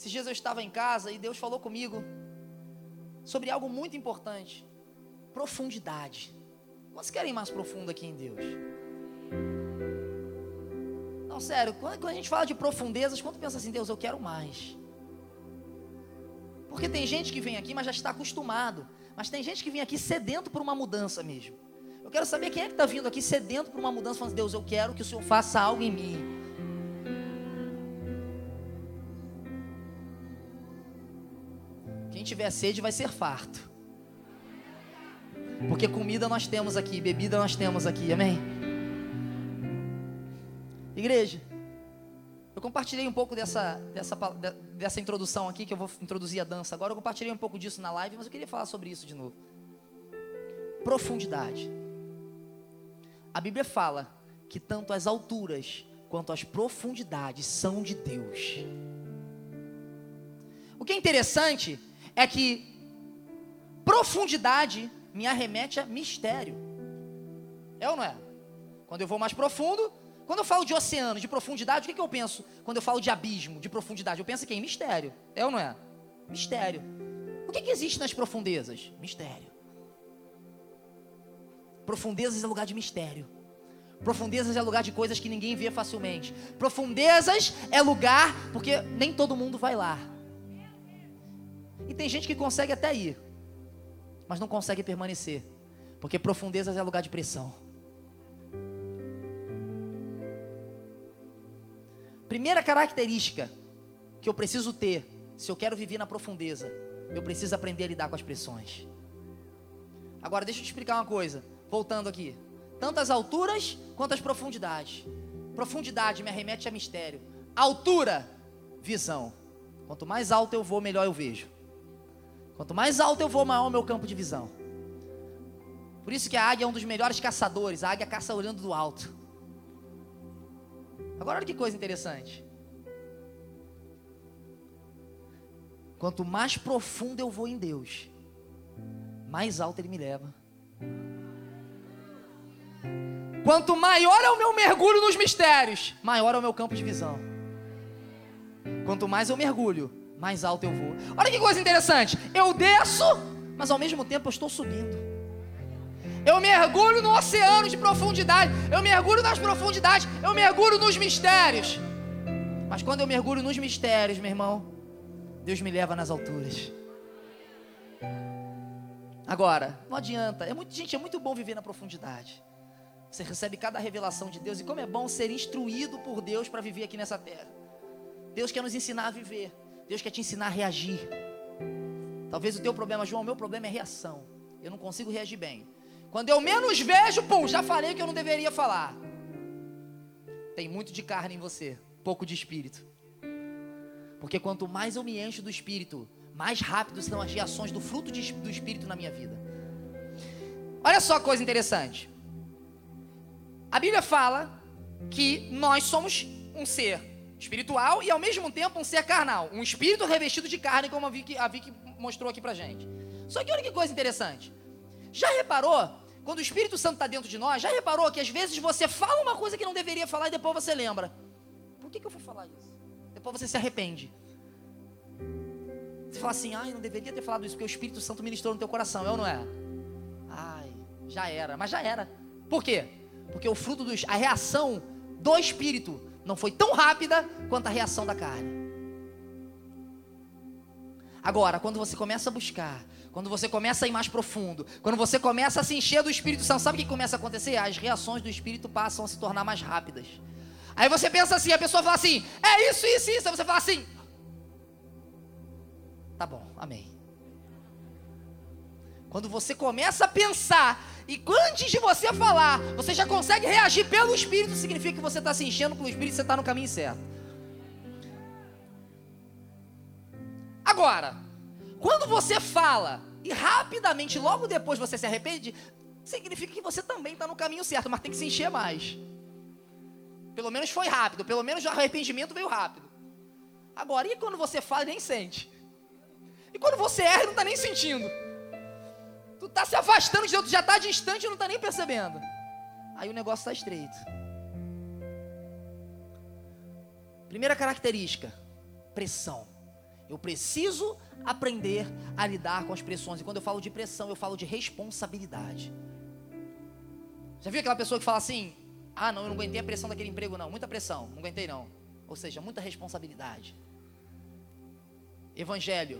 Esses dias eu estava em casa e Deus falou comigo sobre algo muito importante: profundidade. Quantos querem mais profundo aqui em Deus? Não, sério, quando, quando a gente fala de profundezas, quando pensa assim, Deus, eu quero mais. Porque tem gente que vem aqui, mas já está acostumado. Mas tem gente que vem aqui sedento por uma mudança mesmo. Eu quero saber quem é que está vindo aqui sedento por uma mudança, falando, Deus, eu quero que o Senhor faça algo em mim. Tiver sede vai ser farto. Porque comida nós temos aqui, bebida nós temos aqui, amém? Igreja, eu compartilhei um pouco dessa, dessa, dessa introdução aqui, que eu vou introduzir a dança agora. Eu compartilhei um pouco disso na live, mas eu queria falar sobre isso de novo. Profundidade. A Bíblia fala que tanto as alturas quanto as profundidades são de Deus. O que é interessante é que profundidade me arremete a mistério. É ou não é? Quando eu vou mais profundo, quando eu falo de oceano, de profundidade, o que, que eu penso? Quando eu falo de abismo, de profundidade, eu penso que em mistério. É ou não é? Mistério. O que, que existe nas profundezas? Mistério. Profundezas é lugar de mistério. Profundezas é lugar de coisas que ninguém vê facilmente. Profundezas é lugar porque nem todo mundo vai lá. E tem gente que consegue até ir, mas não consegue permanecer, porque profundezas é lugar de pressão. Primeira característica que eu preciso ter, se eu quero viver na profundeza, eu preciso aprender a lidar com as pressões. Agora, deixa eu te explicar uma coisa, voltando aqui. Tanto as alturas quanto as profundidades. Profundidade me arremete a mistério. Altura, visão. Quanto mais alto eu vou, melhor eu vejo. Quanto mais alto eu vou, maior é o meu campo de visão. Por isso que a águia é um dos melhores caçadores. A águia caça olhando do alto. Agora olha que coisa interessante. Quanto mais profundo eu vou em Deus, mais alto Ele me leva. Quanto maior é o meu mergulho nos mistérios, maior é o meu campo de visão. Quanto mais eu mergulho, mais alto eu vou. Olha que coisa interessante. Eu desço, mas ao mesmo tempo eu estou subindo. Eu mergulho no oceano de profundidade. Eu mergulho nas profundidades. Eu mergulho nos mistérios. Mas quando eu mergulho nos mistérios, meu irmão, Deus me leva nas alturas. Agora, não adianta. É muito, gente, é muito bom viver na profundidade. Você recebe cada revelação de Deus e como é bom ser instruído por Deus para viver aqui nessa terra. Deus quer nos ensinar a viver. Deus quer te ensinar a reagir. Talvez o teu problema, João, o meu problema é reação. Eu não consigo reagir bem. Quando eu menos vejo, pum, já falei que eu não deveria falar. Tem muito de carne em você, pouco de espírito. Porque quanto mais eu me encho do espírito, mais rápido são as reações do fruto de, do espírito na minha vida. Olha só a coisa interessante. A Bíblia fala que nós somos um ser espiritual e ao mesmo tempo um ser carnal, um espírito revestido de carne, como a Vicky, a Vicky mostrou aqui pra gente. Só que olha que coisa interessante. Já reparou, quando o Espírito Santo está dentro de nós, já reparou que às vezes você fala uma coisa que não deveria falar e depois você lembra. Por que, que eu fui falar isso? Depois você se arrepende. Você fala assim, ai, não deveria ter falado isso, porque o Espírito Santo ministrou no teu coração, é ou não é? Ai, já era, mas já era. Por quê? Porque o fruto dos. a reação do Espírito não foi tão rápida quanto a reação da carne. Agora, quando você começa a buscar, quando você começa a ir mais profundo, quando você começa a se encher do Espírito Santo, sabe o que começa a acontecer? As reações do Espírito passam a se tornar mais rápidas. Aí você pensa assim, a pessoa fala assim, é isso, isso, isso. Aí você fala assim, tá bom, amém. Quando você começa a pensar e antes de você falar, você já consegue reagir pelo Espírito, significa que você está se enchendo pelo Espírito e você está no caminho certo. Agora, quando você fala e rapidamente, logo depois você se arrepende, significa que você também está no caminho certo, mas tem que se encher mais. Pelo menos foi rápido, pelo menos o arrependimento veio rápido. Agora, e quando você fala e nem sente? E quando você erra, não está nem sentindo? Tu tá se afastando de Deus, tu já está distante e não está nem percebendo. Aí o negócio está estreito. Primeira característica: pressão. Eu preciso aprender a lidar com as pressões. E quando eu falo de pressão, eu falo de responsabilidade. Já viu aquela pessoa que fala assim: ah, não, eu não aguentei a pressão daquele emprego, não. Muita pressão, não aguentei, não. Ou seja, muita responsabilidade. Evangelho.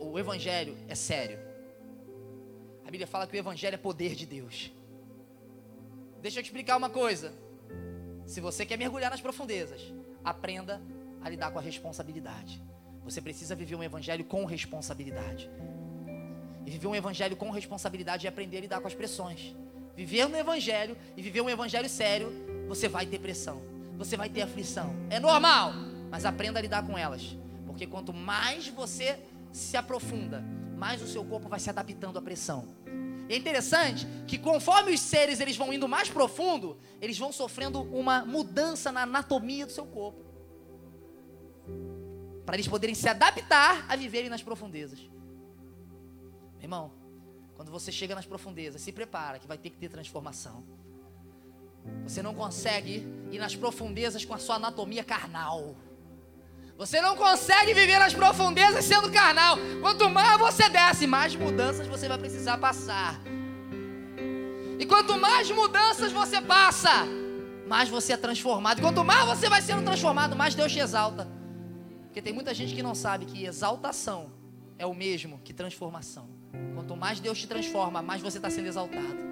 O evangelho é sério. A Bíblia fala que o evangelho é poder de Deus. Deixa eu te explicar uma coisa. Se você quer mergulhar nas profundezas, aprenda a lidar com a responsabilidade. Você precisa viver um evangelho com responsabilidade. E viver um evangelho com responsabilidade é aprender a lidar com as pressões. Viver no evangelho e viver um evangelho sério, você vai ter pressão, você vai ter aflição. É normal, mas aprenda a lidar com elas. Porque quanto mais você se aprofunda, mais o seu corpo vai se adaptando à pressão. É interessante que conforme os seres eles vão indo mais profundo, eles vão sofrendo uma mudança na anatomia do seu corpo para eles poderem se adaptar a viverem nas profundezas. Meu irmão, quando você chega nas profundezas, se prepara que vai ter que ter transformação. Você não consegue ir nas profundezas com a sua anatomia carnal. Você não consegue viver nas profundezas sendo carnal. Quanto mais você desce, mais mudanças você vai precisar passar. E quanto mais mudanças você passa, mais você é transformado. Quanto mais você vai sendo transformado, mais Deus te exalta. Porque tem muita gente que não sabe que exaltação é o mesmo que transformação. Quanto mais Deus te transforma, mais você está sendo exaltado.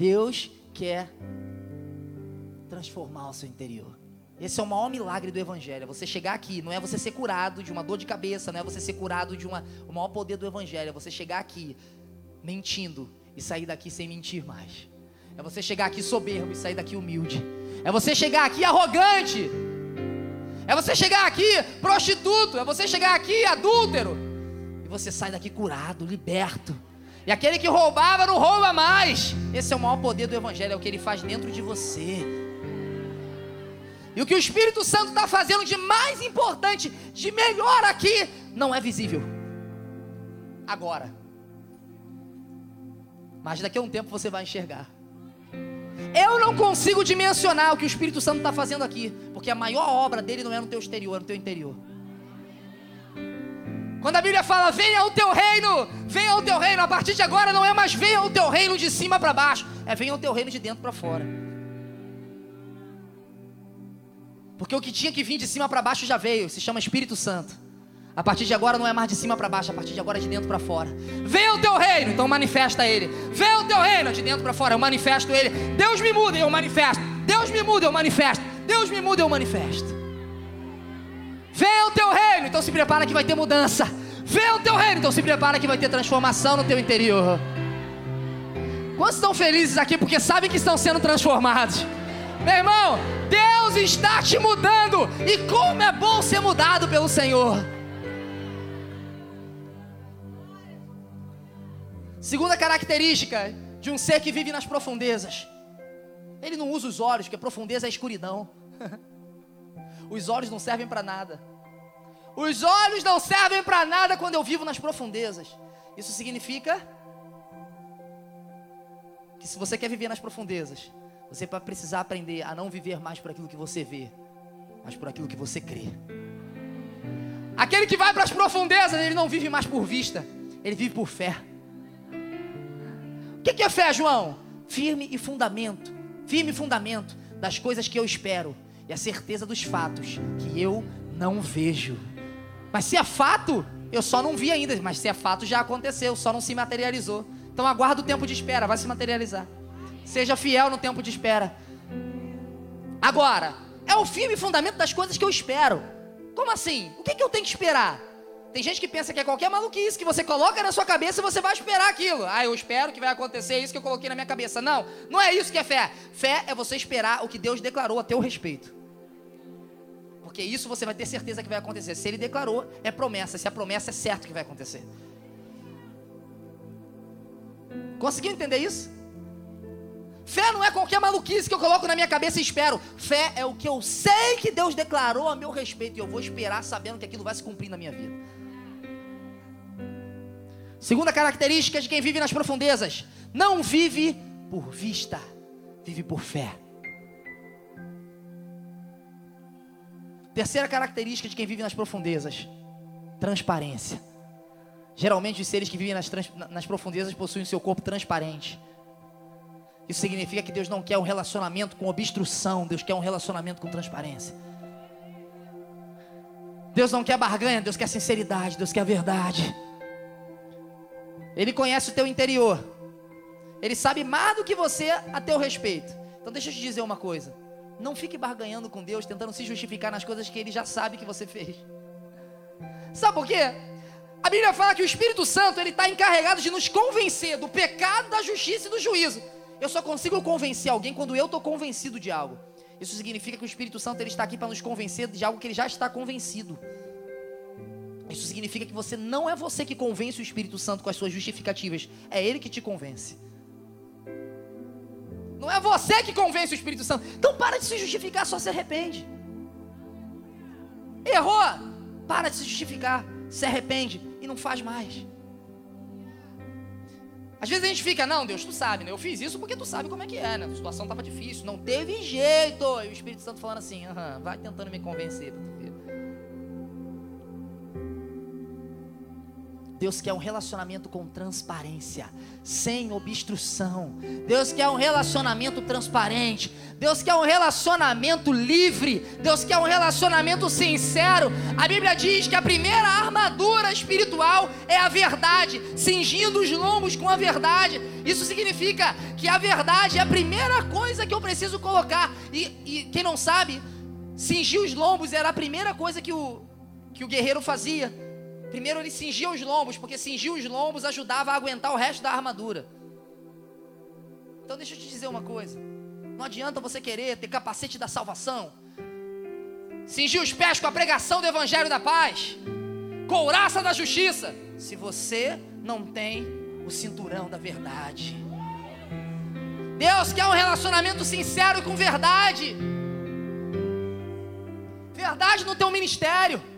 Deus quer transformar o seu interior. Esse é o maior milagre do Evangelho. Você chegar aqui, não é você ser curado de uma dor de cabeça, não é você ser curado de uma. O maior poder do Evangelho é você chegar aqui mentindo e sair daqui sem mentir mais. É você chegar aqui soberbo e sair daqui humilde. É você chegar aqui arrogante. É você chegar aqui prostituto. É você chegar aqui adúltero. E você sai daqui curado, liberto. E aquele que roubava não rouba mais. Esse é o maior poder do Evangelho, é o que ele faz dentro de você. E o que o Espírito Santo está fazendo de mais importante, de melhor aqui, não é visível. Agora. Mas daqui a um tempo você vai enxergar. Eu não consigo dimensionar o que o Espírito Santo está fazendo aqui, porque a maior obra dele não é no teu exterior, é no teu interior. Quando a Bíblia fala, venha o teu reino, venha o teu reino, a partir de agora não é mais venha o teu reino de cima para baixo, é venha o teu reino de dentro para fora. Porque o que tinha que vir de cima para baixo já veio, se chama Espírito Santo. A partir de agora não é mais de cima para baixo, a partir de agora é de dentro para fora. Venha o teu reino, então manifesta ele. Venha o teu reino, de dentro para fora, eu manifesto ele. Deus me muda, eu manifesto. Deus me muda, eu manifesto. Deus me muda, eu manifesto. Venha o teu reino, então se prepara que vai ter mudança. Venha o teu reino, então se prepara que vai ter transformação no teu interior. Quantos estão felizes aqui porque sabem que estão sendo transformados? Meu irmão, Deus está te mudando. E como é bom ser mudado pelo Senhor. Segunda característica de um ser que vive nas profundezas. Ele não usa os olhos, porque profundeza é escuridão. os olhos não servem para nada. Os olhos não servem para nada quando eu vivo nas profundezas. Isso significa que se você quer viver nas profundezas, você vai precisar aprender a não viver mais por aquilo que você vê, mas por aquilo que você crê. Aquele que vai para as profundezas, ele não vive mais por vista, ele vive por fé. O que, é fé, João? Firme e fundamento. Firme fundamento das coisas que eu espero e a certeza dos fatos que eu não vejo. Mas se é fato, eu só não vi ainda. Mas se é fato, já aconteceu, só não se materializou. Então aguarda o tempo de espera, vai se materializar. Seja fiel no tempo de espera. Agora, é o firme fundamento das coisas que eu espero. Como assim? O que, que eu tenho que esperar? Tem gente que pensa que é qualquer maluquice que você coloca na sua cabeça e você vai esperar aquilo. Ah, eu espero que vai acontecer isso que eu coloquei na minha cabeça. Não, não é isso que é fé. Fé é você esperar o que Deus declarou a teu respeito. Porque isso você vai ter certeza que vai acontecer. Se ele declarou, é promessa. Se a promessa é certo que vai acontecer. Conseguiu entender isso? Fé não é qualquer maluquice que eu coloco na minha cabeça e espero. Fé é o que eu sei que Deus declarou a meu respeito e eu vou esperar sabendo que aquilo vai se cumprir na minha vida. Segunda característica de quem vive nas profundezas: não vive por vista, vive por fé. Terceira característica de quem vive nas profundezas: transparência. Geralmente, os seres que vivem nas, trans, nas profundezas possuem o seu corpo transparente. Isso significa que Deus não quer um relacionamento com obstrução, Deus quer um relacionamento com transparência. Deus não quer barganha, Deus quer sinceridade, Deus quer verdade. Ele conhece o teu interior. Ele sabe mais do que você a teu respeito. Então deixa eu te dizer uma coisa. Não fique barganhando com Deus, tentando se justificar nas coisas que Ele já sabe que você fez. Sabe por quê? A Bíblia fala que o Espírito Santo ele está encarregado de nos convencer do pecado, da justiça e do juízo. Eu só consigo convencer alguém quando eu estou convencido de algo. Isso significa que o Espírito Santo ele está aqui para nos convencer de algo que ele já está convencido. Isso significa que você não é você que convence o Espírito Santo com as suas justificativas, é ele que te convence. Não é você que convence o Espírito Santo. Então para de se justificar, só se arrepende. Errou? Para de se justificar, se arrepende e não faz mais. Às vezes a gente fica, não, Deus, tu sabe, né? Eu fiz isso porque tu sabe como é que é, né? A situação estava difícil, não teve jeito. E o Espírito Santo falando assim, vai tentando me convencer Deus quer um relacionamento com transparência, sem obstrução. Deus quer um relacionamento transparente. Deus quer um relacionamento livre. Deus quer um relacionamento sincero. A Bíblia diz que a primeira armadura espiritual é a verdade, cingindo os lombos com a verdade. Isso significa que a verdade é a primeira coisa que eu preciso colocar. E, e quem não sabe, cingir os lombos era a primeira coisa que o, que o guerreiro fazia Primeiro ele cingia os lombos, porque cingir os lombos ajudava a aguentar o resto da armadura. Então deixa eu te dizer uma coisa. Não adianta você querer ter capacete da salvação, cingir os pés com a pregação do evangelho da paz, couraça da justiça, se você não tem o cinturão da verdade. Deus quer um relacionamento sincero com verdade. Verdade no teu ministério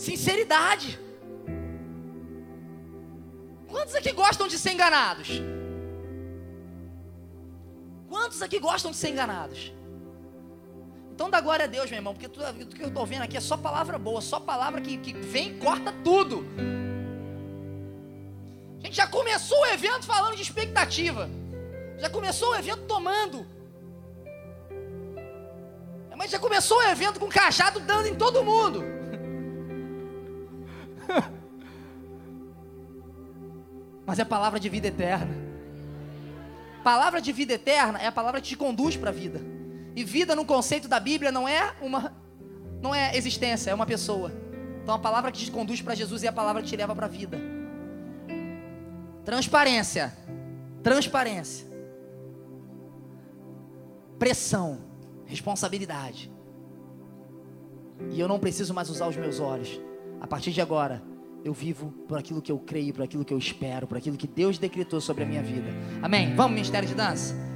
Sinceridade. Quantos aqui gostam de ser enganados? Quantos aqui gostam de ser enganados? Então dá glória a Deus, meu irmão, porque tudo, que eu estou vendo aqui é só palavra boa, só palavra que, que vem e corta tudo. A gente já começou o evento falando de expectativa. Já começou o evento tomando. Mas já começou o evento com cajado dando em todo mundo. Mas é palavra de vida eterna. Palavra de vida eterna é a palavra que te conduz para a vida. E vida no conceito da Bíblia não é uma não é existência, é uma pessoa. Então a palavra que te conduz para Jesus é a palavra que te leva para a vida. Transparência. Transparência. Pressão, responsabilidade. E eu não preciso mais usar os meus olhos. A partir de agora, eu vivo por aquilo que eu creio, por aquilo que eu espero, por aquilo que Deus decretou sobre a minha vida. Amém? Vamos, ministério de dança?